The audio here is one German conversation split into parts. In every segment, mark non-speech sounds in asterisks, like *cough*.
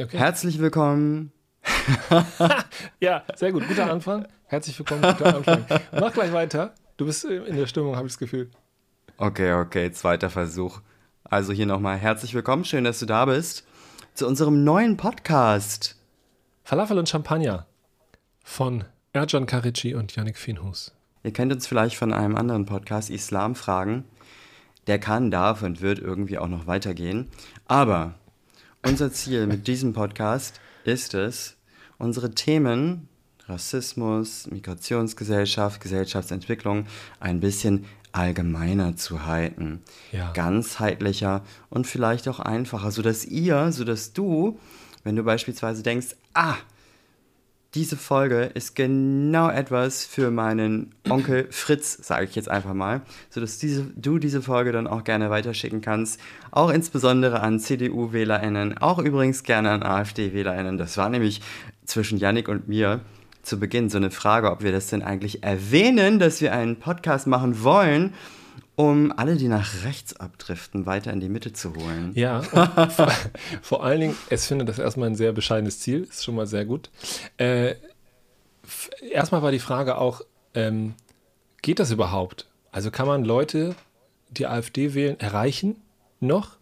Okay. Herzlich willkommen. *laughs* ja, sehr gut. Guter Anfang. Herzlich willkommen. Guter Anfang. Mach gleich weiter. Du bist in der Stimmung, habe ich das Gefühl. Okay, okay, zweiter Versuch. Also hier nochmal herzlich willkommen. Schön, dass du da bist. Zu unserem neuen Podcast. Falafel und Champagner von Erjan Karici und Yannick Finhus. Ihr kennt uns vielleicht von einem anderen Podcast, Islam Fragen. Der kann, darf und wird irgendwie auch noch weitergehen. Aber unser Ziel mit diesem Podcast ist es, unsere Themen Rassismus, Migrationsgesellschaft, Gesellschaftsentwicklung ein bisschen allgemeiner zu halten. Ja. Ganzheitlicher und vielleicht auch einfacher, sodass ihr, sodass du, wenn du beispielsweise denkst, ah, diese Folge ist genau etwas für meinen Onkel Fritz, sage ich jetzt einfach mal, sodass diese, du diese Folge dann auch gerne weiterschicken kannst. Auch insbesondere an CDU-WählerInnen, auch übrigens gerne an AfD-WählerInnen. Das war nämlich zwischen Yannick und mir zu Beginn so eine Frage, ob wir das denn eigentlich erwähnen, dass wir einen Podcast machen wollen um alle, die nach rechts abdriften, weiter in die Mitte zu holen. Ja, vor, *laughs* vor, allen Dingen, es finde das erstmal ein sehr bescheidenes Ziel, ist schon mal sehr gut. Äh, erstmal war die Frage auch, ähm, geht das überhaupt? Also kann man Leute, die AfD wählen, erreichen noch?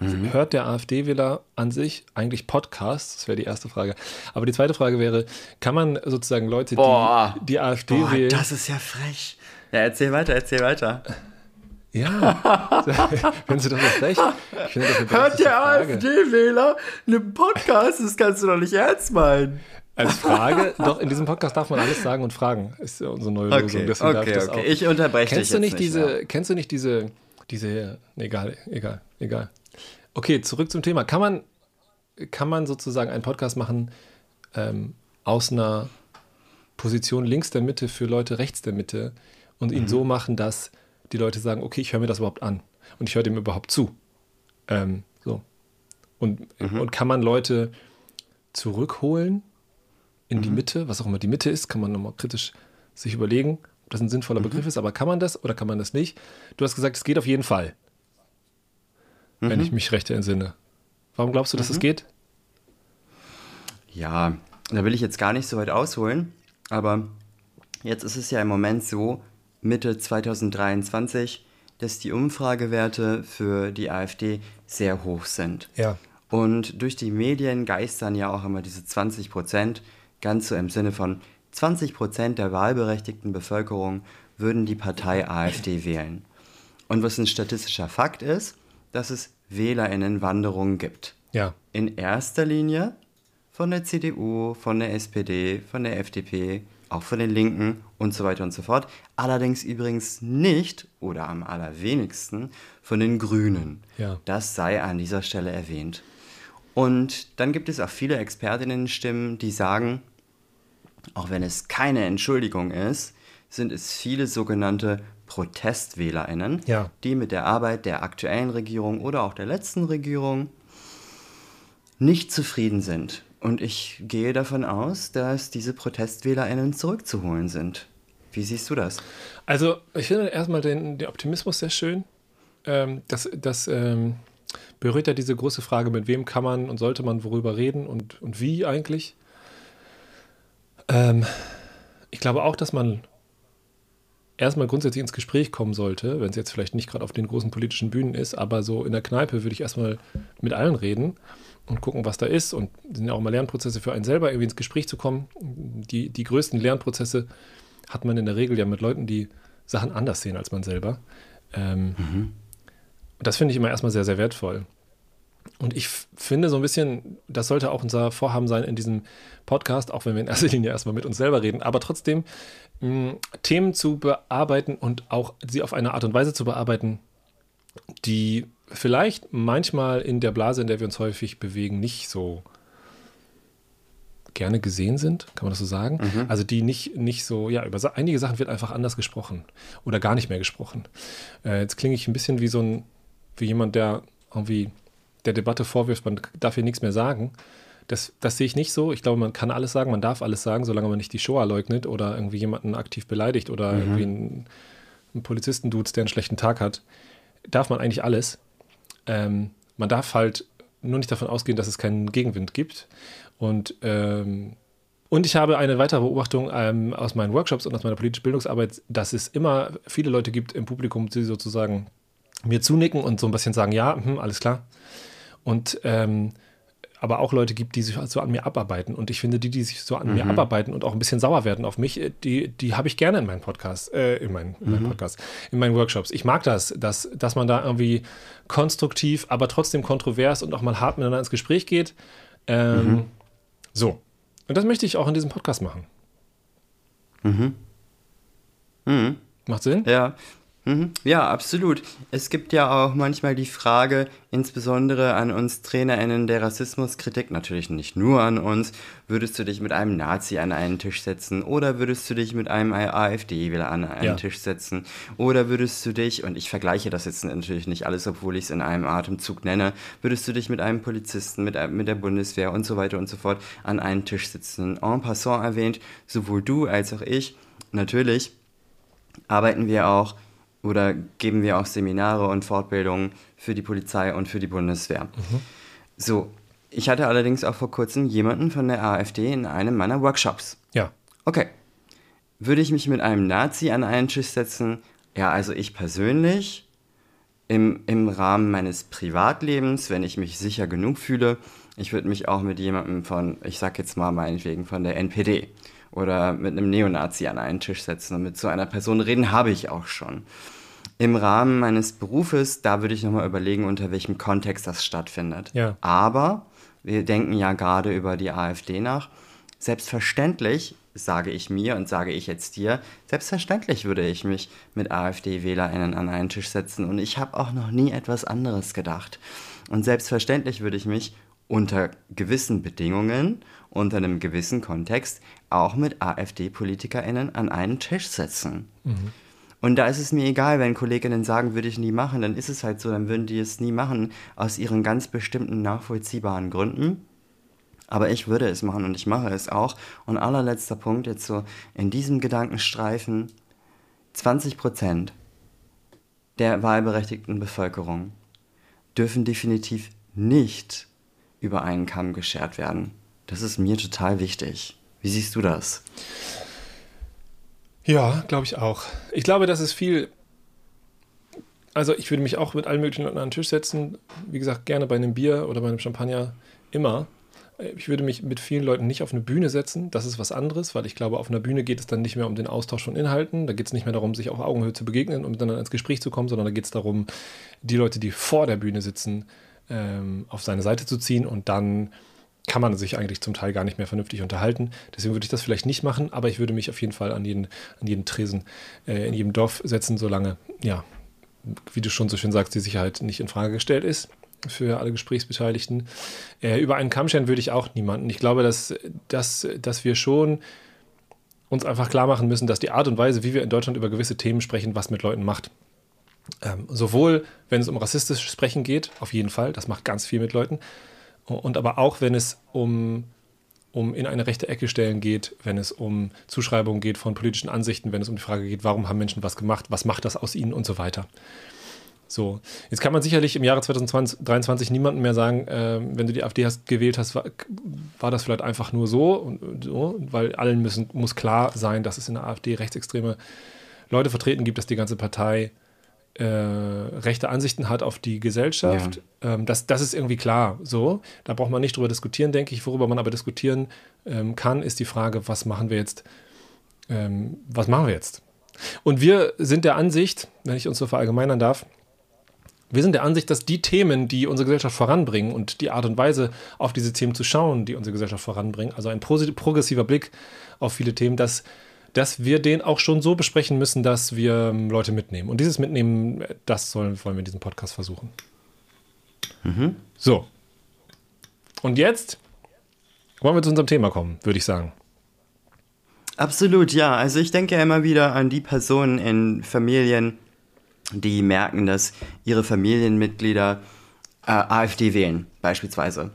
Mhm. Hört der AfD-Wähler an sich eigentlich Podcasts? Das wäre die erste Frage. Aber die zweite Frage wäre, kann man sozusagen Leute, Boah. die die AfD Boah, wählen... das ist ja frech. Ja, erzähl weiter, erzähl weiter. *laughs* Ja, wenn Sie das noch recht. Finde, das Hört der AfD-Wähler einen Podcast? Das kannst du doch nicht ernst meinen. Als Frage, doch, in diesem Podcast darf man alles sagen und fragen, ist ja unsere neue okay, Lösung. Deswegen okay, ich okay. Ich unterbreche kennst dich du nicht jetzt diese, ja. Kennst du nicht diese, diese, egal, egal, egal. Okay, zurück zum Thema. Kann man, kann man sozusagen einen Podcast machen ähm, aus einer Position links der Mitte für Leute rechts der Mitte und ihn mhm. so machen, dass die Leute sagen, okay, ich höre mir das überhaupt an und ich höre dem überhaupt zu. Ähm, so. Und, mhm. und kann man Leute zurückholen in mhm. die Mitte, was auch immer die Mitte ist, kann man nochmal kritisch sich überlegen, ob das ein sinnvoller mhm. Begriff ist, aber kann man das oder kann man das nicht? Du hast gesagt, es geht auf jeden Fall. Wenn ich mich recht entsinne. Warum glaubst du, dass es geht? Ja, da will ich jetzt gar nicht so weit ausholen, aber jetzt ist es ja im Moment so, Mitte 2023, dass die Umfragewerte für die AfD sehr hoch sind. Ja. Und durch die Medien geistern ja auch immer diese 20 Prozent, ganz so im Sinne von 20 Prozent der wahlberechtigten Bevölkerung würden die Partei AfD wählen. Und was ein statistischer Fakt ist, dass es WählerInnenwanderungen gibt. Ja. In erster Linie von der CDU, von der SPD, von der FDP, auch von den Linken und so weiter und so fort. Allerdings übrigens nicht oder am allerwenigsten von den Grünen. Ja. Das sei an dieser Stelle erwähnt. Und dann gibt es auch viele Expertinnen-Stimmen, die sagen, auch wenn es keine Entschuldigung ist, sind es viele sogenannte ProtestwählerInnen, ja. die mit der Arbeit der aktuellen Regierung oder auch der letzten Regierung nicht zufrieden sind und ich gehe davon aus, dass diese ProtestwählerInnen zurückzuholen sind. Wie siehst du das? Also, ich finde erstmal den, den Optimismus sehr schön. Ähm, das das ähm, berührt ja diese große Frage, mit wem kann man und sollte man worüber reden und, und wie eigentlich. Ähm, ich glaube auch, dass man erstmal grundsätzlich ins Gespräch kommen sollte, wenn es jetzt vielleicht nicht gerade auf den großen politischen Bühnen ist, aber so in der Kneipe würde ich erstmal mit allen reden und gucken, was da ist. Und sind ja auch mal Lernprozesse für einen selber, irgendwie ins Gespräch zu kommen. Die, die größten Lernprozesse hat man in der Regel ja mit Leuten, die Sachen anders sehen als man selber. Ähm, mhm. Das finde ich immer erstmal sehr, sehr wertvoll. Und ich finde so ein bisschen, das sollte auch unser Vorhaben sein in diesem Podcast, auch wenn wir in erster Linie erstmal mit uns selber reden, aber trotzdem mh, Themen zu bearbeiten und auch sie auf eine Art und Weise zu bearbeiten, die vielleicht manchmal in der Blase, in der wir uns häufig bewegen, nicht so gerne gesehen sind, kann man das so sagen? Mhm. Also die nicht, nicht so, ja, über einige Sachen wird einfach anders gesprochen oder gar nicht mehr gesprochen. Äh, jetzt klinge ich ein bisschen wie so ein, wie jemand, der irgendwie der Debatte vorwirft, man darf hier nichts mehr sagen. Das, das sehe ich nicht so. Ich glaube, man kann alles sagen, man darf alles sagen, solange man nicht die Shoah leugnet oder irgendwie jemanden aktiv beleidigt oder mhm. irgendwie einen, einen Polizisten duzt, der einen schlechten Tag hat. Darf man eigentlich alles. Ähm, man darf halt nur nicht davon ausgehen, dass es keinen Gegenwind gibt. Und, ähm, und ich habe eine weitere Beobachtung ähm, aus meinen Workshops und aus meiner politischen Bildungsarbeit, dass es immer viele Leute gibt im Publikum, die sozusagen mir zunicken und so ein bisschen sagen, ja, hm, alles klar. Und ähm, aber auch Leute gibt, die sich so an mir abarbeiten. Und ich finde, die, die sich so an mhm. mir abarbeiten und auch ein bisschen sauer werden auf mich, äh, die, die habe ich gerne in meinen Podcast, äh, in, meinen, in meinen mhm. Podcast, in meinen Workshops. Ich mag das, dass, dass man da irgendwie konstruktiv, aber trotzdem kontrovers und auch mal hart miteinander ins Gespräch geht. Ähm, mhm. So. Und das möchte ich auch in diesem Podcast machen. Mhm. Mhm. Macht Sinn? Ja. Mhm. Ja, absolut. Es gibt ja auch manchmal die Frage, insbesondere an uns TrainerInnen der Rassismuskritik, natürlich nicht nur an uns, würdest du dich mit einem Nazi an einen Tisch setzen oder würdest du dich mit einem AfD-Wähler an einen ja. Tisch setzen oder würdest du dich, und ich vergleiche das jetzt natürlich nicht alles, obwohl ich es in einem Atemzug nenne, würdest du dich mit einem Polizisten, mit, mit der Bundeswehr und so weiter und so fort an einen Tisch setzen. En passant erwähnt, sowohl du als auch ich, natürlich arbeiten wir auch oder geben wir auch Seminare und Fortbildungen für die Polizei und für die Bundeswehr. Mhm. So, ich hatte allerdings auch vor kurzem jemanden von der AfD in einem meiner Workshops. Ja. Okay. Würde ich mich mit einem Nazi an einen Tisch setzen? Ja, also ich persönlich im, im Rahmen meines Privatlebens, wenn ich mich sicher genug fühle, ich würde mich auch mit jemandem von, ich sag jetzt mal meinetwegen von der NPD oder mit einem Neonazi an einen Tisch setzen und mit so einer Person reden, habe ich auch schon. Im Rahmen meines Berufes, da würde ich nochmal überlegen, unter welchem Kontext das stattfindet. Ja. Aber wir denken ja gerade über die AfD nach. Selbstverständlich, sage ich mir und sage ich jetzt dir, selbstverständlich würde ich mich mit AfD-WählerInnen an einen Tisch setzen und ich habe auch noch nie etwas anderes gedacht. Und selbstverständlich würde ich mich unter gewissen Bedingungen, unter einem gewissen Kontext auch mit AfD-PolitikerInnen an einen Tisch setzen. Mhm. Und da ist es mir egal, wenn Kolleginnen sagen, würde ich nie machen, dann ist es halt so, dann würden die es nie machen, aus ihren ganz bestimmten nachvollziehbaren Gründen. Aber ich würde es machen und ich mache es auch. Und allerletzter Punkt jetzt so in diesem Gedankenstreifen, 20 Prozent der wahlberechtigten Bevölkerung dürfen definitiv nicht über einen Kamm geschert werden. Das ist mir total wichtig. Wie siehst du das? Ja, glaube ich auch. Ich glaube, das ist viel. Also, ich würde mich auch mit allen möglichen Leuten an den Tisch setzen. Wie gesagt, gerne bei einem Bier oder bei einem Champagner. Immer. Ich würde mich mit vielen Leuten nicht auf eine Bühne setzen. Das ist was anderes, weil ich glaube, auf einer Bühne geht es dann nicht mehr um den Austausch von Inhalten. Da geht es nicht mehr darum, sich auf Augenhöhe zu begegnen und miteinander ins Gespräch zu kommen, sondern da geht es darum, die Leute, die vor der Bühne sitzen, ähm, auf seine Seite zu ziehen und dann kann man sich eigentlich zum Teil gar nicht mehr vernünftig unterhalten. Deswegen würde ich das vielleicht nicht machen, aber ich würde mich auf jeden Fall an jeden, an jeden Tresen äh, in jedem Dorf setzen, solange, ja, wie du schon so schön sagst, die Sicherheit nicht in Frage gestellt ist für alle Gesprächsbeteiligten. Äh, über einen Kammschein würde ich auch niemanden. Ich glaube, dass, dass, dass wir schon uns einfach klar machen müssen, dass die Art und Weise, wie wir in Deutschland über gewisse Themen sprechen, was mit Leuten macht. Ähm, sowohl, wenn es um rassistisches Sprechen geht, auf jeden Fall, das macht ganz viel mit Leuten, und aber auch, wenn es um, um in eine rechte Ecke stellen geht, wenn es um Zuschreibungen geht von politischen Ansichten, wenn es um die Frage geht, warum haben Menschen was gemacht, was macht das aus ihnen und so weiter. So, jetzt kann man sicherlich im Jahre 2023 niemandem mehr sagen, äh, wenn du die AfD hast, gewählt hast, war, war, das vielleicht einfach nur so, und, so, weil allen müssen, muss klar sein, dass es in der AfD rechtsextreme Leute vertreten gibt, dass die ganze Partei äh, rechte Ansichten hat auf die Gesellschaft. Ja. Ähm, das, das ist irgendwie klar so. Da braucht man nicht drüber diskutieren, denke ich. Worüber man aber diskutieren ähm, kann, ist die Frage, was machen wir jetzt? Ähm, was machen wir jetzt? Und wir sind der Ansicht, wenn ich uns so verallgemeinern darf, wir sind der Ansicht, dass die Themen, die unsere Gesellschaft voranbringen und die Art und Weise, auf diese Themen zu schauen, die unsere Gesellschaft voranbringen, also ein progressiver Blick auf viele Themen, dass dass wir den auch schon so besprechen müssen, dass wir ähm, Leute mitnehmen. Und dieses Mitnehmen, das sollen, wollen wir in diesem Podcast versuchen. Mhm. So. Und jetzt wollen wir zu unserem Thema kommen, würde ich sagen. Absolut, ja. Also ich denke immer wieder an die Personen in Familien, die merken, dass ihre Familienmitglieder äh, AfD wählen, beispielsweise.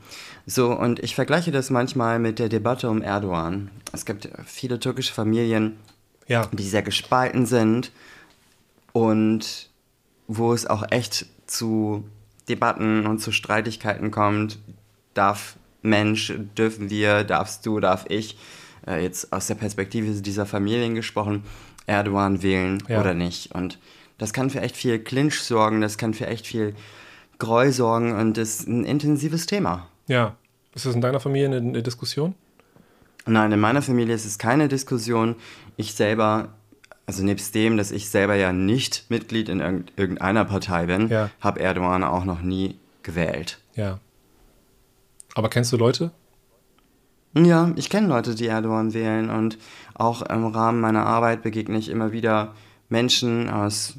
So, und ich vergleiche das manchmal mit der Debatte um Erdogan. Es gibt viele türkische Familien, ja. die sehr gespalten sind und wo es auch echt zu Debatten und zu Streitigkeiten kommt, darf Mensch, dürfen wir, darfst du, darf ich, äh, jetzt aus der Perspektive dieser Familien gesprochen, Erdogan wählen ja. oder nicht. Und das kann für echt viel Clinch sorgen, das kann für echt viel Groll sorgen und ist ein intensives Thema. Ja. Ist das in deiner Familie eine, eine Diskussion? Nein, in meiner Familie ist es keine Diskussion. Ich selber also nebst dem, dass ich selber ja nicht Mitglied in irgendeiner Partei bin, ja. habe Erdogan auch noch nie gewählt. Ja. Aber kennst du Leute? Ja, ich kenne Leute, die Erdogan wählen und auch im Rahmen meiner Arbeit begegne ich immer wieder Menschen aus,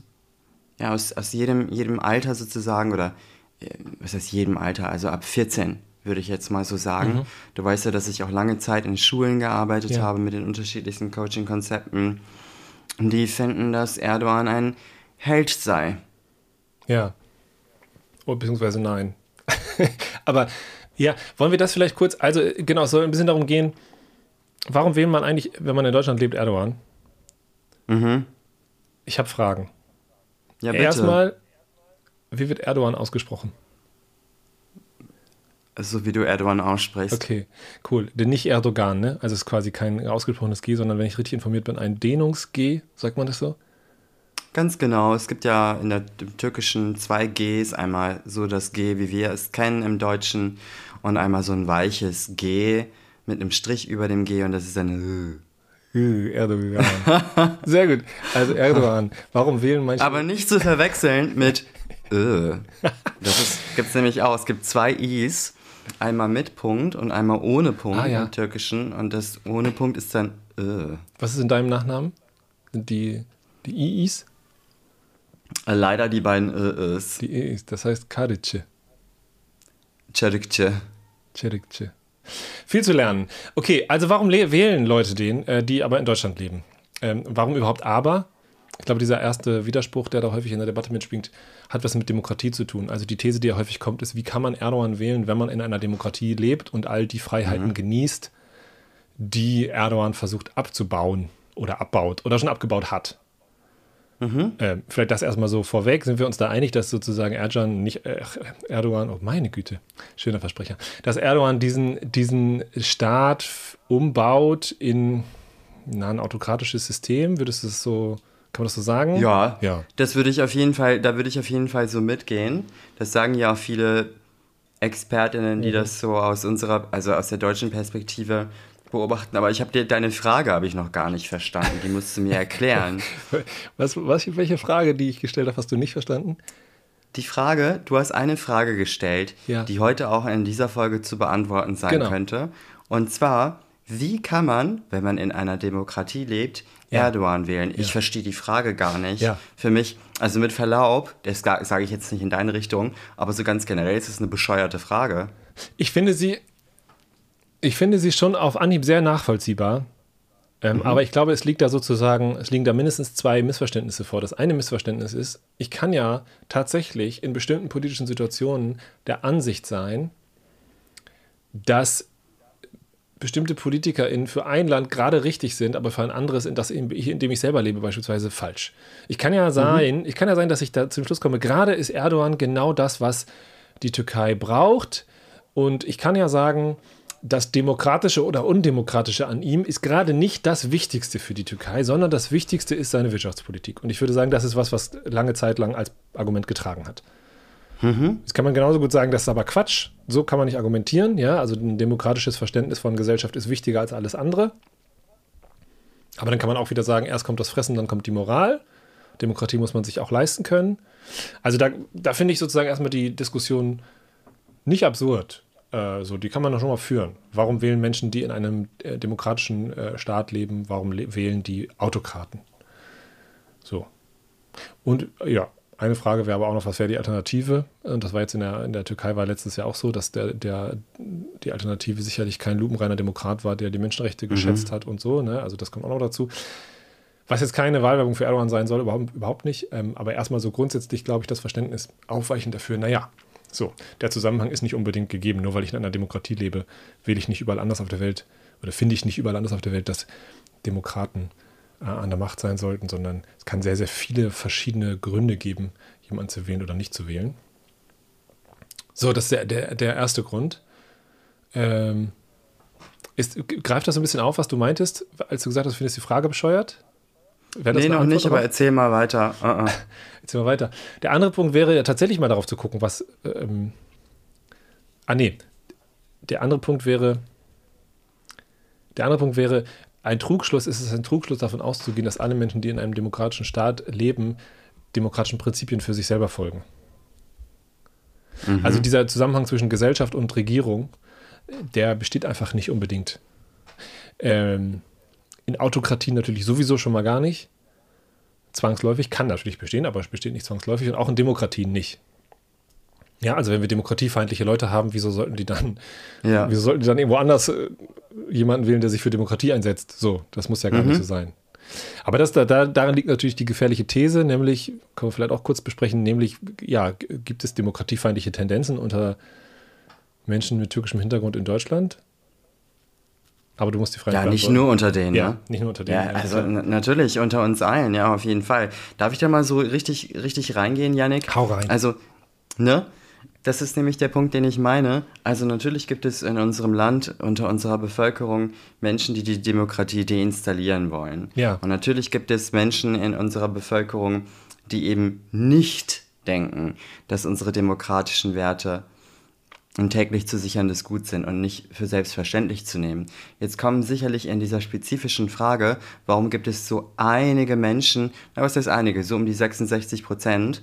ja, aus, aus jedem, jedem Alter sozusagen oder äh, was heißt jedem Alter, also ab 14 würde ich jetzt mal so sagen. Mhm. Du weißt ja, dass ich auch lange Zeit in Schulen gearbeitet ja. habe mit den unterschiedlichsten Coaching-Konzepten die finden, dass Erdogan ein Held sei. Ja. Oh, beziehungsweise nein. *laughs* Aber ja, wollen wir das vielleicht kurz, also genau, es soll ein bisschen darum gehen, warum wählt man eigentlich, wenn man in Deutschland lebt, Erdogan? Mhm. Ich habe Fragen. Ja, bitte. Erstmal, wie wird Erdogan ausgesprochen? So wie du Erdogan aussprichst. Okay, cool. Denn nicht Erdogan, ne? Also es ist quasi kein ausgesprochenes G, sondern wenn ich richtig informiert bin, ein Dehnungs-G, sagt man das so? Ganz genau. Es gibt ja in der im Türkischen zwei Gs. Einmal so das G, wie wir es kennen im Deutschen, und einmal so ein weiches G mit einem Strich über dem G und das ist ein Erdogan. *laughs* Sehr gut. Also Erdogan. Warum wählen manche. Aber nicht zu verwechseln mit Ö. *laughs* Das gibt es nämlich auch. Es gibt zwei Is. Einmal mit Punkt und einmal ohne Punkt ah, ja. im Türkischen. Und das ohne Punkt ist dann äh. Was ist in deinem Nachnamen? Die, die IIs? Äh, leider die beiden äh, Is. Die IIs, das heißt Karice. Çerikçe. Çerikçe. Viel zu lernen. Okay, also warum wählen Leute den, äh, die aber in Deutschland leben? Ähm, warum überhaupt aber? Ich glaube, dieser erste Widerspruch, der da häufig in der Debatte mitspielt, hat was mit Demokratie zu tun. Also die These, die ja häufig kommt, ist, wie kann man Erdogan wählen, wenn man in einer Demokratie lebt und all die Freiheiten mhm. genießt, die Erdogan versucht abzubauen oder abbaut oder schon abgebaut hat. Mhm. Äh, vielleicht das erstmal so vorweg. Sind wir uns da einig, dass sozusagen Erdogan nicht, äh, Erdogan, oh meine Güte, schöner Versprecher, dass Erdogan diesen, diesen Staat umbaut in na, ein autokratisches System? Würdest du es so kann man das so sagen? Ja. ja. Das würde ich auf jeden Fall, da würde ich auf jeden Fall so mitgehen. Das sagen ja auch viele Expertinnen, die mhm. das so aus unserer, also aus der deutschen Perspektive beobachten. Aber ich habe dir deine Frage habe ich noch gar nicht verstanden. Die musst du mir erklären. *laughs* was, was, welche Frage, die ich gestellt habe, hast du nicht verstanden? Die Frage, du hast eine Frage gestellt, ja. die heute auch in dieser Folge zu beantworten sein genau. könnte. Und zwar, wie kann man, wenn man in einer Demokratie lebt, ja. Erdogan wählen? Ich verstehe die Frage gar nicht. Für mich, also mit Verlaub, das sage ich jetzt nicht in deine Richtung, aber so ganz generell ist es eine bescheuerte Frage. Ich finde sie, ich finde sie schon auf Anhieb sehr nachvollziehbar. Ähm, mhm. Aber ich glaube, es liegt da sozusagen, es liegen da mindestens zwei Missverständnisse vor. Das eine Missverständnis ist, ich kann ja tatsächlich in bestimmten politischen Situationen der Ansicht sein, dass bestimmte PolitikerInnen für ein Land gerade richtig sind, aber für ein anderes, in, das, in, in dem ich selber lebe, beispielsweise falsch. Ich kann ja sein, mhm. ich kann ja sein, dass ich da zum Schluss komme, gerade ist Erdogan genau das, was die Türkei braucht. Und ich kann ja sagen, das Demokratische oder Undemokratische an ihm ist gerade nicht das Wichtigste für die Türkei, sondern das Wichtigste ist seine Wirtschaftspolitik. Und ich würde sagen, das ist was, was lange Zeit lang als Argument getragen hat. Mhm. Jetzt kann man genauso gut sagen, das ist aber Quatsch. So kann man nicht argumentieren. Ja, also ein demokratisches Verständnis von Gesellschaft ist wichtiger als alles andere. Aber dann kann man auch wieder sagen, erst kommt das Fressen, dann kommt die Moral. Demokratie muss man sich auch leisten können. Also da, da finde ich sozusagen erstmal die Diskussion nicht absurd. Äh, so, die kann man doch schon mal führen. Warum wählen Menschen, die in einem äh, demokratischen äh, Staat leben, warum wählen die Autokraten? So. Und ja, eine Frage wäre aber auch noch, was wäre die Alternative? Und das war jetzt in der, in der Türkei war letztes Jahr auch so, dass der, der, die Alternative sicherlich kein lupenreiner Demokrat war, der die Menschenrechte mhm. geschätzt hat und so. Ne? Also das kommt auch noch dazu. Was jetzt keine Wahlwerbung für Erdogan sein soll, überhaupt, überhaupt nicht. Ähm, aber erstmal so grundsätzlich, glaube ich, das Verständnis aufweichend dafür, naja, so, der Zusammenhang ist nicht unbedingt gegeben. Nur weil ich in einer Demokratie lebe, wähle ich nicht überall anders auf der Welt oder finde ich nicht überall anders auf der Welt, dass Demokraten äh, an der Macht sein sollten, sondern es kann sehr, sehr viele verschiedene Gründe geben, jemanden zu wählen oder nicht zu wählen. So, das ist der, der, der erste Grund. Ähm, ist, greift das so ein bisschen auf, was du meintest, als du gesagt hast, findest du die Frage bescheuert? Wäre nee, noch nicht, aber erzähl mal weiter. *laughs* Uh -uh. erzähl mal weiter. Der andere Punkt wäre ja tatsächlich mal darauf zu gucken, was. Ähm, ah, nee. Der andere Punkt wäre. Der andere Punkt wäre, ein Trugschluss ist es ein Trugschluss davon auszugehen, dass alle Menschen, die in einem demokratischen Staat leben, demokratischen Prinzipien für sich selber folgen. Mhm. Also dieser Zusammenhang zwischen Gesellschaft und Regierung, der besteht einfach nicht unbedingt. Ähm, in Autokratien natürlich sowieso schon mal gar nicht. Zwangsläufig kann natürlich bestehen, aber es besteht nicht zwangsläufig und auch in Demokratien nicht. Ja, also wenn wir demokratiefeindliche Leute haben, wieso sollten die dann, *laughs* ja. wieso sollten die dann irgendwo anders äh, jemanden wählen, der sich für Demokratie einsetzt? So, das muss ja gar mhm. nicht so sein. Aber das, da, darin liegt natürlich die gefährliche These, nämlich, können wir vielleicht auch kurz besprechen, nämlich, ja, gibt es demokratiefeindliche Tendenzen unter Menschen mit türkischem Hintergrund in Deutschland? Aber du musst die Frage Ja, nicht nur unter denen, ja, ne? nicht nur unter denen. Ja, also natürlich unter uns allen, ja, auf jeden Fall. Darf ich da mal so richtig, richtig reingehen, Yannick? Hau rein. Also, ne? Das ist nämlich der Punkt, den ich meine. Also natürlich gibt es in unserem Land unter unserer Bevölkerung Menschen, die die Demokratie deinstallieren wollen. Ja. Und natürlich gibt es Menschen in unserer Bevölkerung, die eben nicht denken, dass unsere demokratischen Werte ein täglich zu sicherndes Gut sind und nicht für selbstverständlich zu nehmen. Jetzt kommen sicherlich in dieser spezifischen Frage, warum gibt es so einige Menschen, na was heißt einige, so um die 66 Prozent,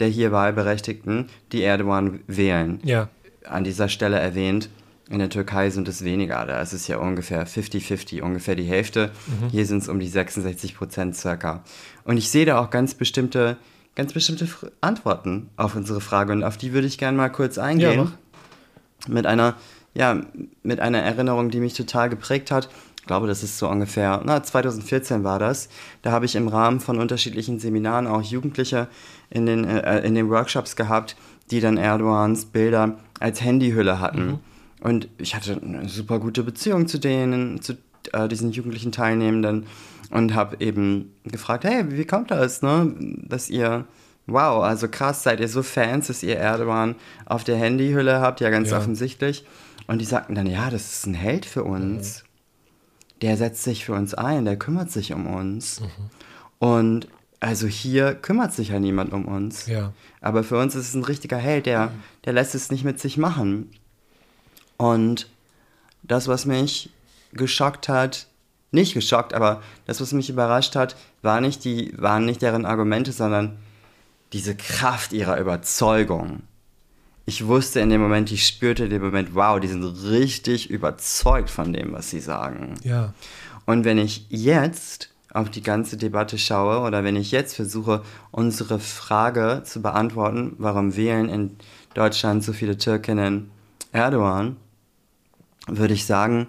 der hier Wahlberechtigten, die Erdogan wählen. Ja. An dieser Stelle erwähnt, in der Türkei sind es weniger. Da ist es ja ungefähr 50-50, ungefähr die Hälfte. Mhm. Hier sind es um die 66 Prozent circa. Und ich sehe da auch ganz bestimmte, ganz bestimmte Antworten auf unsere Frage und auf die würde ich gerne mal kurz eingehen. Ja, mit einer, ja, mit einer Erinnerung, die mich total geprägt hat. Ich glaube, das ist so ungefähr, na, 2014 war das. Da habe ich im Rahmen von unterschiedlichen Seminaren auch Jugendliche in den, äh, in den Workshops gehabt, die dann Erdogans Bilder als Handyhülle hatten. Mhm. Und ich hatte eine super gute Beziehung zu denen, zu äh, diesen jugendlichen Teilnehmenden und habe eben gefragt, hey, wie kommt das, ne, dass ihr, wow, also krass, seid ihr so Fans, dass ihr Erdogan auf der Handyhülle habt, ja ganz ja. offensichtlich. Und die sagten dann, ja, das ist ein Held für uns. Der setzt sich für uns ein, der kümmert sich um uns. Mhm. Und also hier kümmert sich ja niemand um uns. Ja. Aber für uns ist es ein richtiger Held, der, der lässt es nicht mit sich machen. Und das, was mich geschockt hat, nicht geschockt, aber das, was mich überrascht hat, war nicht die, waren nicht deren Argumente, sondern diese Kraft ihrer Überzeugung. Ich wusste in dem Moment, ich spürte in dem Moment, wow, die sind richtig überzeugt von dem, was sie sagen. Ja. Und wenn ich jetzt auf die ganze Debatte schaue oder wenn ich jetzt versuche, unsere Frage zu beantworten, warum wählen in Deutschland so viele Türkinnen Erdogan, würde ich sagen,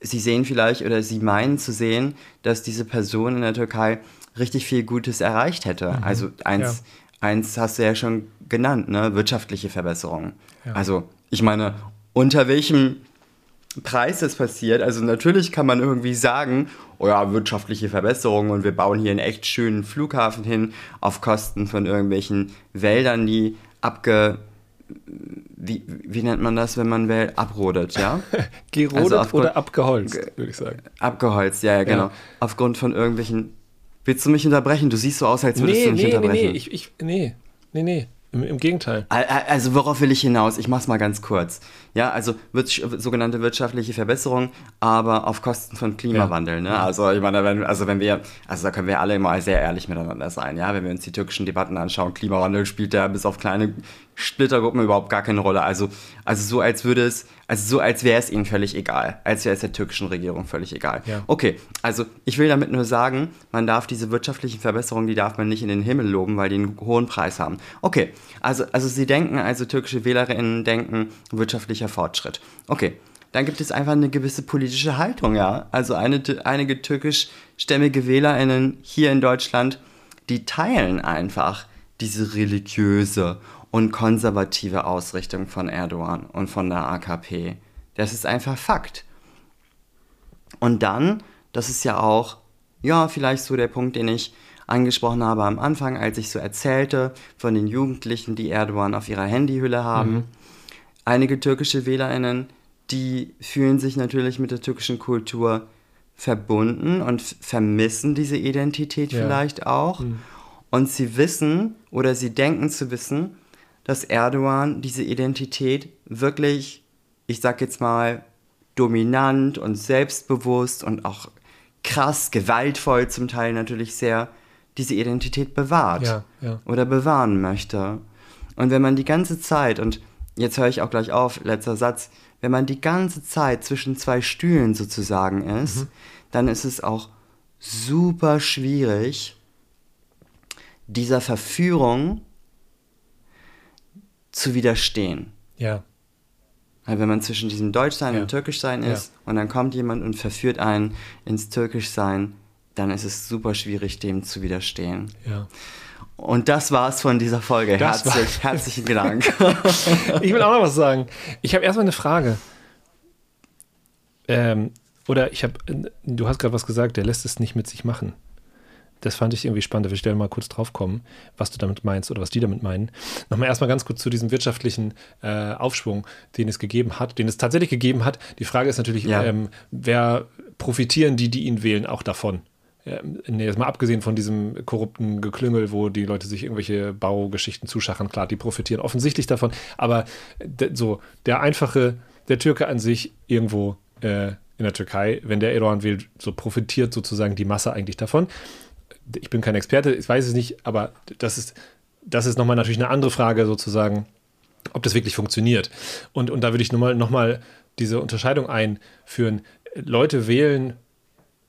sie sehen vielleicht oder sie meinen zu sehen, dass diese Person in der Türkei richtig viel Gutes erreicht hätte. Mhm. Also eins, ja. eins hast du ja schon genannt, ne? wirtschaftliche Verbesserungen. Ja. Also ich meine, unter welchem Preis das passiert. Also natürlich kann man irgendwie sagen, oh ja, wirtschaftliche Verbesserungen und wir bauen hier einen echt schönen Flughafen hin auf Kosten von irgendwelchen Wäldern, die abge... Wie, wie nennt man das, wenn man Wälder abrodet, ja? *laughs* Gerodet also oder abgeholzt, würde ich sagen. Abgeholzt, ja, ja, genau. Ja. Aufgrund von irgendwelchen... Willst du mich unterbrechen? Du siehst so aus, als würdest nee, du mich nee, unterbrechen. Nee, nee, ich, ich, nee, nee, nee. Im, Im, Gegenteil. Also worauf will ich hinaus? Ich mach's mal ganz kurz. Ja, also wird, sogenannte wirtschaftliche Verbesserung, aber auf Kosten von Klimawandel. Ja. Ne? Also ich meine, wenn, also wenn wir, also da können wir alle immer sehr ehrlich miteinander sein. Ja, wenn wir uns die türkischen Debatten anschauen, Klimawandel spielt da bis auf kleine Splittergruppen überhaupt gar keine Rolle. Also, also so als würde es, also so als wäre es ihnen völlig egal, als wäre es der türkischen Regierung völlig egal. Ja. Okay, also ich will damit nur sagen, man darf diese wirtschaftlichen Verbesserungen, die darf man nicht in den Himmel loben, weil die einen hohen Preis haben. Okay, also, also sie denken, also türkische Wählerinnen denken, wirtschaftlicher Fortschritt. Okay, dann gibt es einfach eine gewisse politische Haltung, ja. Also eine, einige türkischstämmige WählerInnen hier in Deutschland, die teilen einfach diese religiöse und konservative Ausrichtung von Erdogan und von der AKP. Das ist einfach Fakt. Und dann, das ist ja auch, ja, vielleicht so der Punkt, den ich angesprochen habe am Anfang, als ich so erzählte von den Jugendlichen, die Erdogan auf ihrer Handyhülle haben. Mhm. Einige türkische WählerInnen, die fühlen sich natürlich mit der türkischen Kultur verbunden und vermissen diese Identität ja. vielleicht auch. Mhm. Und sie wissen oder sie denken zu wissen, dass Erdogan diese Identität wirklich, ich sag jetzt mal, dominant und selbstbewusst und auch krass, gewaltvoll zum Teil natürlich sehr, diese Identität bewahrt ja, ja. oder bewahren möchte. Und wenn man die ganze Zeit, und jetzt höre ich auch gleich auf, letzter Satz, wenn man die ganze Zeit zwischen zwei Stühlen sozusagen ist, mhm. dann ist es auch super schwierig, dieser Verführung zu widerstehen. Ja. Weil wenn man zwischen diesem Deutschsein ja. und Türkischsein ist ja. und dann kommt jemand und verführt einen ins Türkischsein, dann ist es super schwierig, dem zu widerstehen. Ja. Und das war's von dieser Folge. Herzlich, herzlichen Dank. *laughs* ich will auch noch was sagen. Ich habe erstmal eine Frage. Ähm, oder ich habe, du hast gerade was gesagt, der lässt es nicht mit sich machen. Das fand ich irgendwie spannend. Da will ich mal kurz drauf kommen, was du damit meinst oder was die damit meinen. Nochmal erstmal ganz kurz zu diesem wirtschaftlichen äh, Aufschwung, den es gegeben hat, den es tatsächlich gegeben hat. Die Frage ist natürlich, ja. ähm, wer profitieren die, die ihn wählen, auch davon? Ähm, nee, jetzt mal abgesehen von diesem korrupten Geklüngel, wo die Leute sich irgendwelche Baugeschichten zuschachern, klar, die profitieren offensichtlich davon, aber so der einfache, der Türke an sich irgendwo äh, in der Türkei, wenn der Erdogan wählt, so profitiert sozusagen die Masse eigentlich davon ich bin kein Experte, ich weiß es nicht, aber das ist, das ist nochmal natürlich eine andere Frage sozusagen, ob das wirklich funktioniert. Und, und da würde ich nochmal noch mal diese Unterscheidung einführen. Leute wählen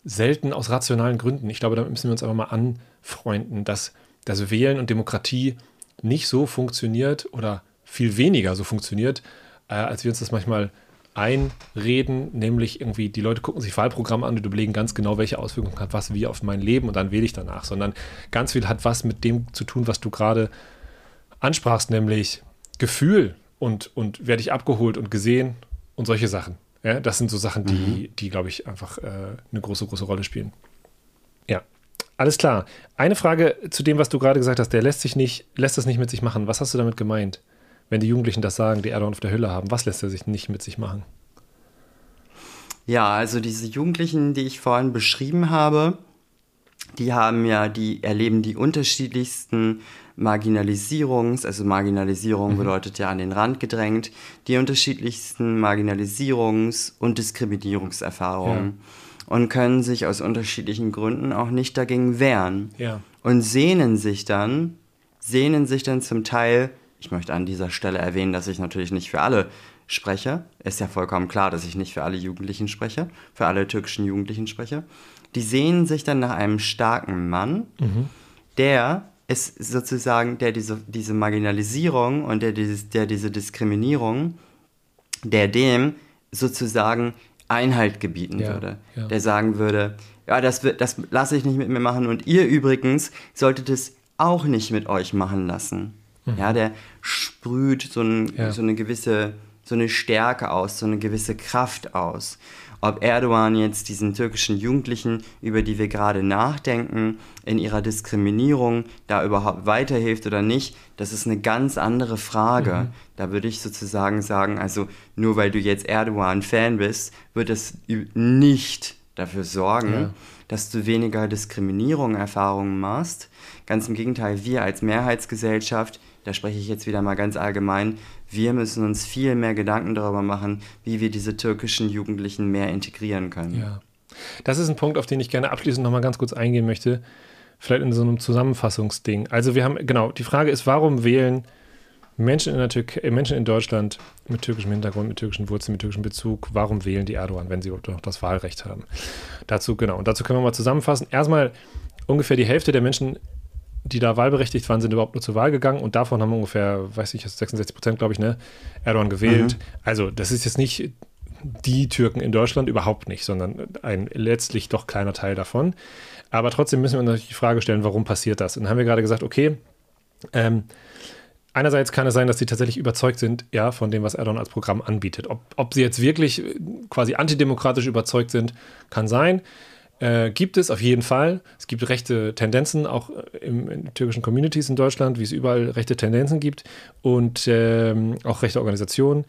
selten aus rationalen Gründen. Ich glaube, da müssen wir uns einfach mal anfreunden, dass das Wählen und Demokratie nicht so funktioniert oder viel weniger so funktioniert, äh, als wir uns das manchmal einreden, nämlich irgendwie die Leute gucken sich Wahlprogramme an und überlegen ganz genau, welche Auswirkungen hat was wie auf mein Leben und dann wähle ich danach, sondern ganz viel hat was mit dem zu tun, was du gerade ansprachst, nämlich Gefühl und, und werde ich abgeholt und gesehen und solche Sachen. Ja, das sind so Sachen, die, mhm. die glaube ich, einfach äh, eine große, große Rolle spielen. Ja, alles klar. Eine Frage zu dem, was du gerade gesagt hast, der lässt sich nicht, lässt das nicht mit sich machen. Was hast du damit gemeint? wenn die Jugendlichen das sagen, die Erdogan auf der Hülle haben? Was lässt er sich nicht mit sich machen? Ja, also diese Jugendlichen, die ich vorhin beschrieben habe, die haben ja, die erleben die unterschiedlichsten Marginalisierungs, also Marginalisierung mhm. bedeutet ja an den Rand gedrängt, die unterschiedlichsten Marginalisierungs- und Diskriminierungserfahrungen ja. und können sich aus unterschiedlichen Gründen auch nicht dagegen wehren ja. und sehnen sich dann, sehnen sich dann zum Teil ich möchte an dieser Stelle erwähnen, dass ich natürlich nicht für alle spreche. Ist ja vollkommen klar, dass ich nicht für alle Jugendlichen spreche, für alle türkischen Jugendlichen spreche. Die sehen sich dann nach einem starken Mann, mhm. der ist sozusagen, der diese, diese Marginalisierung und der, dieses, der diese Diskriminierung, der dem sozusagen Einhalt gebieten ja, würde. Ja. Der sagen würde, ja, das, das lasse ich nicht mit mir machen und ihr übrigens solltet es auch nicht mit euch machen lassen. Mhm. Ja, der sprüht so, ein, ja. so eine gewisse, so eine Stärke aus, so eine gewisse Kraft aus. Ob Erdogan jetzt diesen türkischen Jugendlichen, über die wir gerade nachdenken, in ihrer Diskriminierung da überhaupt weiterhilft oder nicht, das ist eine ganz andere Frage. Mhm. Da würde ich sozusagen sagen, also nur weil du jetzt Erdogan-Fan bist, wird es nicht dafür sorgen, ja. dass du weniger Diskriminierung-Erfahrungen machst. Ganz im Gegenteil, wir als Mehrheitsgesellschaft da spreche ich jetzt wieder mal ganz allgemein, wir müssen uns viel mehr Gedanken darüber machen, wie wir diese türkischen Jugendlichen mehr integrieren können. Ja. Das ist ein Punkt, auf den ich gerne abschließend nochmal ganz kurz eingehen möchte. Vielleicht in so einem Zusammenfassungsding. Also wir haben, genau, die Frage ist, warum wählen Menschen in, der Türkei, äh, Menschen in Deutschland mit türkischem Hintergrund, mit türkischen Wurzeln, mit türkischem Bezug, warum wählen die Erdogan, wenn sie überhaupt noch das Wahlrecht haben? Dazu, genau, und dazu können wir mal zusammenfassen. Erstmal, ungefähr die Hälfte der Menschen die da wahlberechtigt waren, sind überhaupt nur zur Wahl gegangen und davon haben ungefähr, weiß ich, 66 Prozent, glaube ich, ne, Erdogan gewählt. Mhm. Also, das ist jetzt nicht die Türken in Deutschland, überhaupt nicht, sondern ein letztlich doch kleiner Teil davon. Aber trotzdem müssen wir uns natürlich die Frage stellen, warum passiert das? Und dann haben wir gerade gesagt, okay, ähm, einerseits kann es sein, dass sie tatsächlich überzeugt sind, ja, von dem, was Erdogan als Programm anbietet. Ob, ob sie jetzt wirklich quasi antidemokratisch überzeugt sind, kann sein. Äh, gibt es auf jeden Fall. Es gibt rechte Tendenzen, auch im, in türkischen Communities in Deutschland, wie es überall rechte Tendenzen gibt und ähm, auch rechte Organisationen.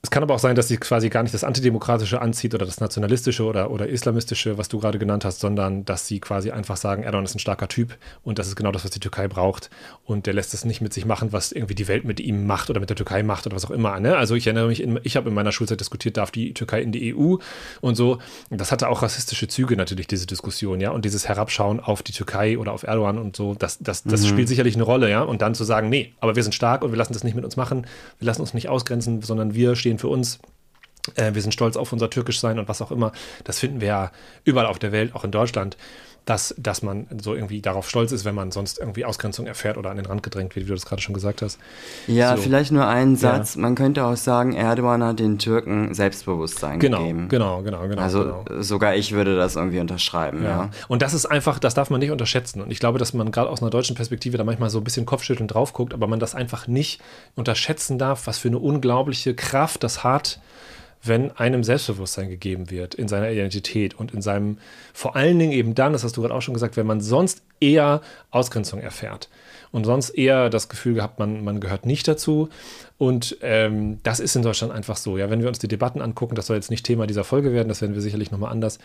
Es kann aber auch sein, dass sie quasi gar nicht das Antidemokratische anzieht oder das Nationalistische oder, oder Islamistische, was du gerade genannt hast, sondern dass sie quasi einfach sagen, Erdogan ist ein starker Typ und das ist genau das, was die Türkei braucht. Und der lässt es nicht mit sich machen, was irgendwie die Welt mit ihm macht oder mit der Türkei macht oder was auch immer. Ne? Also ich erinnere mich, in, ich habe in meiner Schulzeit diskutiert, darf die Türkei in die EU und so. Das hatte auch rassistische Züge natürlich, diese Diskussion, ja. Und dieses Herabschauen auf die Türkei oder auf Erdogan und so, das, das, das mhm. spielt sicherlich eine Rolle, ja. Und dann zu sagen, nee, aber wir sind stark und wir lassen das nicht mit uns machen, wir lassen uns nicht ausgrenzen, sondern wir stehen stehen für uns. Äh, wir sind stolz auf unser Türkisch sein und was auch immer. Das finden wir ja überall auf der Welt, auch in Deutschland, dass, dass man so irgendwie darauf stolz ist, wenn man sonst irgendwie Ausgrenzung erfährt oder an den Rand gedrängt wird, wie du das gerade schon gesagt hast. Ja, so. vielleicht nur einen Satz. Ja. Man könnte auch sagen, Erdogan hat den Türken Selbstbewusstsein genau, gegeben. Genau, genau, genau. Also genau. sogar ich würde das irgendwie unterschreiben. Ja. ja. Und das ist einfach, das darf man nicht unterschätzen. Und ich glaube, dass man gerade aus einer deutschen Perspektive da manchmal so ein bisschen Kopfschütteln drauf guckt, aber man das einfach nicht unterschätzen darf, was für eine unglaubliche Kraft das hat wenn einem Selbstbewusstsein gegeben wird in seiner Identität und in seinem, vor allen Dingen eben dann, das hast du gerade auch schon gesagt, wenn man sonst eher Ausgrenzung erfährt und sonst eher das Gefühl gehabt, man, man gehört nicht dazu. Und ähm, das ist in Deutschland einfach so. Ja, wenn wir uns die Debatten angucken, das soll jetzt nicht Thema dieser Folge werden, das werden wir sicherlich nochmal anders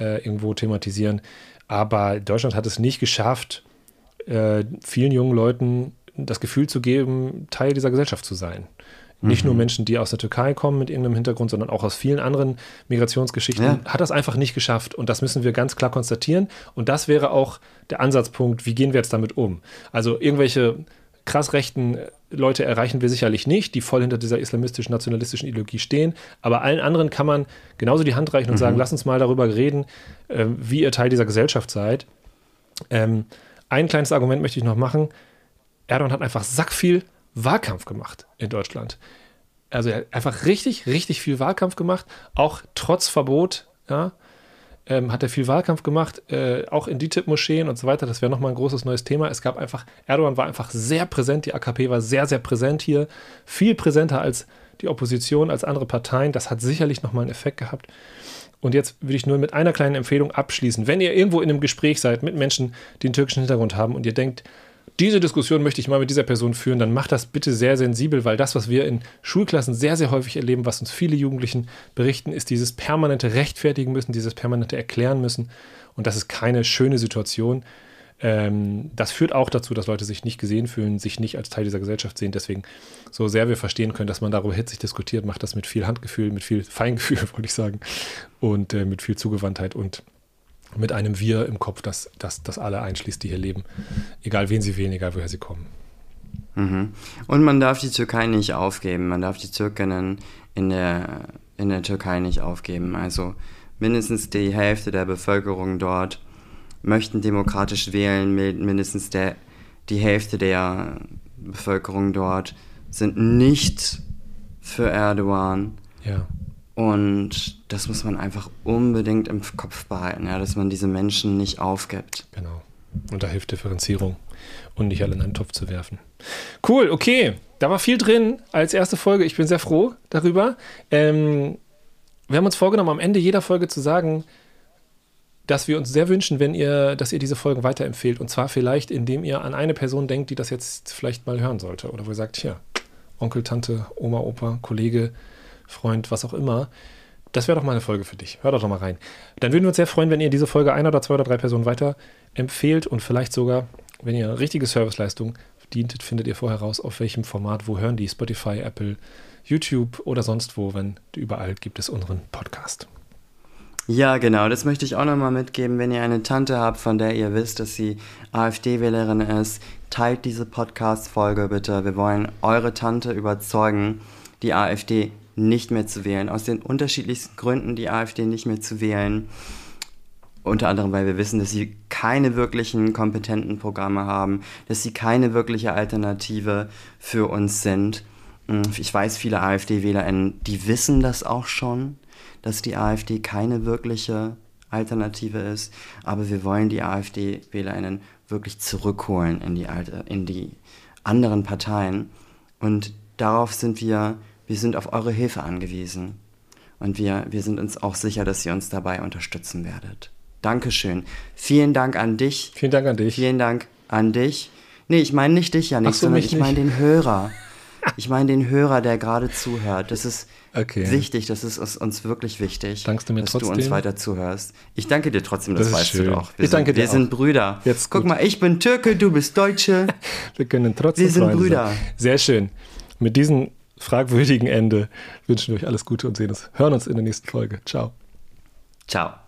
äh, irgendwo thematisieren. Aber Deutschland hat es nicht geschafft, äh, vielen jungen Leuten das Gefühl zu geben, Teil dieser Gesellschaft zu sein. Nicht mhm. nur Menschen, die aus der Türkei kommen mit irgendeinem Hintergrund, sondern auch aus vielen anderen Migrationsgeschichten, ja. hat das einfach nicht geschafft. Und das müssen wir ganz klar konstatieren. Und das wäre auch der Ansatzpunkt, wie gehen wir jetzt damit um? Also irgendwelche krass rechten Leute erreichen wir sicherlich nicht, die voll hinter dieser islamistischen, nationalistischen Ideologie stehen. Aber allen anderen kann man genauso die Hand reichen und mhm. sagen, lass uns mal darüber reden, äh, wie ihr Teil dieser Gesellschaft seid. Ähm, ein kleines Argument möchte ich noch machen. Erdogan hat einfach sackviel Wahlkampf gemacht in Deutschland. Also er hat einfach richtig, richtig viel Wahlkampf gemacht, auch trotz Verbot, ja, ähm, hat er viel Wahlkampf gemacht, äh, auch in DITIB-Moscheen und so weiter. Das wäre nochmal ein großes neues Thema. Es gab einfach, Erdogan war einfach sehr präsent, die AKP war sehr, sehr präsent hier, viel präsenter als die Opposition, als andere Parteien. Das hat sicherlich nochmal einen Effekt gehabt. Und jetzt würde ich nur mit einer kleinen Empfehlung abschließen. Wenn ihr irgendwo in einem Gespräch seid mit Menschen, die einen türkischen Hintergrund haben und ihr denkt, diese Diskussion möchte ich mal mit dieser Person führen, dann macht das bitte sehr sensibel, weil das, was wir in Schulklassen sehr, sehr häufig erleben, was uns viele Jugendlichen berichten, ist dieses permanente Rechtfertigen müssen, dieses permanente Erklären müssen. Und das ist keine schöne Situation. Ähm, das führt auch dazu, dass Leute sich nicht gesehen fühlen, sich nicht als Teil dieser Gesellschaft sehen. Deswegen, so sehr wir verstehen können, dass man darüber hitzig diskutiert, macht das mit viel Handgefühl, mit viel Feingefühl, *laughs* wollte ich sagen, und äh, mit viel Zugewandtheit und mit einem Wir im Kopf, das, das, das alle einschließt, die hier leben. Egal wen sie wählen, egal woher sie kommen. Mhm. Und man darf die Türkei nicht aufgeben. Man darf die Türkinnen in der, in der Türkei nicht aufgeben. Also mindestens die Hälfte der Bevölkerung dort möchten demokratisch wählen. Mindestens der, die Hälfte der Bevölkerung dort sind nicht für Erdogan. Ja. Und das muss man einfach unbedingt im Kopf behalten, ja, dass man diese Menschen nicht aufgibt. Genau. Und da hilft Differenzierung und nicht alle in einen Topf zu werfen. Cool, okay. Da war viel drin als erste Folge. Ich bin sehr froh darüber. Ähm, wir haben uns vorgenommen, am Ende jeder Folge zu sagen, dass wir uns sehr wünschen, wenn ihr, dass ihr diese Folgen weiterempfehlt. Und zwar vielleicht, indem ihr an eine Person denkt, die das jetzt vielleicht mal hören sollte. Oder wo ihr sagt, hier, Onkel, Tante, Oma, Opa, Kollege, Freund, was auch immer. Das wäre doch mal eine Folge für dich. Hör doch, doch mal rein. Dann würden wir uns sehr freuen, wenn ihr diese Folge einer oder zwei oder drei Personen weiter empfehlt und vielleicht sogar, wenn ihr richtige Serviceleistung dientet, findet ihr vorher raus, auf welchem Format, wo hören die, Spotify, Apple, YouTube oder sonst wo, wenn überall gibt es unseren Podcast. Ja, genau, das möchte ich auch nochmal mitgeben. Wenn ihr eine Tante habt, von der ihr wisst, dass sie AfD-Wählerin ist, teilt diese Podcast-Folge bitte. Wir wollen eure Tante überzeugen, die AfD nicht mehr zu wählen. Aus den unterschiedlichsten Gründen die AfD nicht mehr zu wählen. Unter anderem, weil wir wissen, dass sie keine wirklichen kompetenten Programme haben, dass sie keine wirkliche Alternative für uns sind. Hm, ich weiß, viele AfD-WählerInnen, die wissen das auch schon, dass die AfD keine wirkliche Alternative ist. Aber wir wollen die AfD-WählerInnen wirklich zurückholen in die, in die anderen Parteien. Und darauf sind wir wir sind auf eure Hilfe angewiesen. Und wir, wir sind uns auch sicher, dass ihr uns dabei unterstützen werdet. Dankeschön. Vielen Dank an dich. Vielen Dank an dich. Vielen Dank an dich. Nee, ich meine nicht dich, Janik, so, sondern ich meine den Hörer. *laughs* Ich meine den Hörer, der gerade zuhört. Das ist Okay. wichtig, das ist uns, wirklich wichtig, Dankst du mir dass du uns trotzdem? weiter zuhst. Ich danke dir trotzdem, das, Das weißt schön. du doch. Wir Ich sind, danke dir Wir sind auch. Brüder. Jetzt Guck gut. mal, ich bin Türke, du bist Deutsche. *laughs* Wir können trotzdem Wir sind Freunde Brüder. Sein. Sehr schön. Mit diesem fragwürdigen Ende wünschen wir euch alles Gute und sehen uns, hören uns in der nächsten Folge. Ciao. Ciao.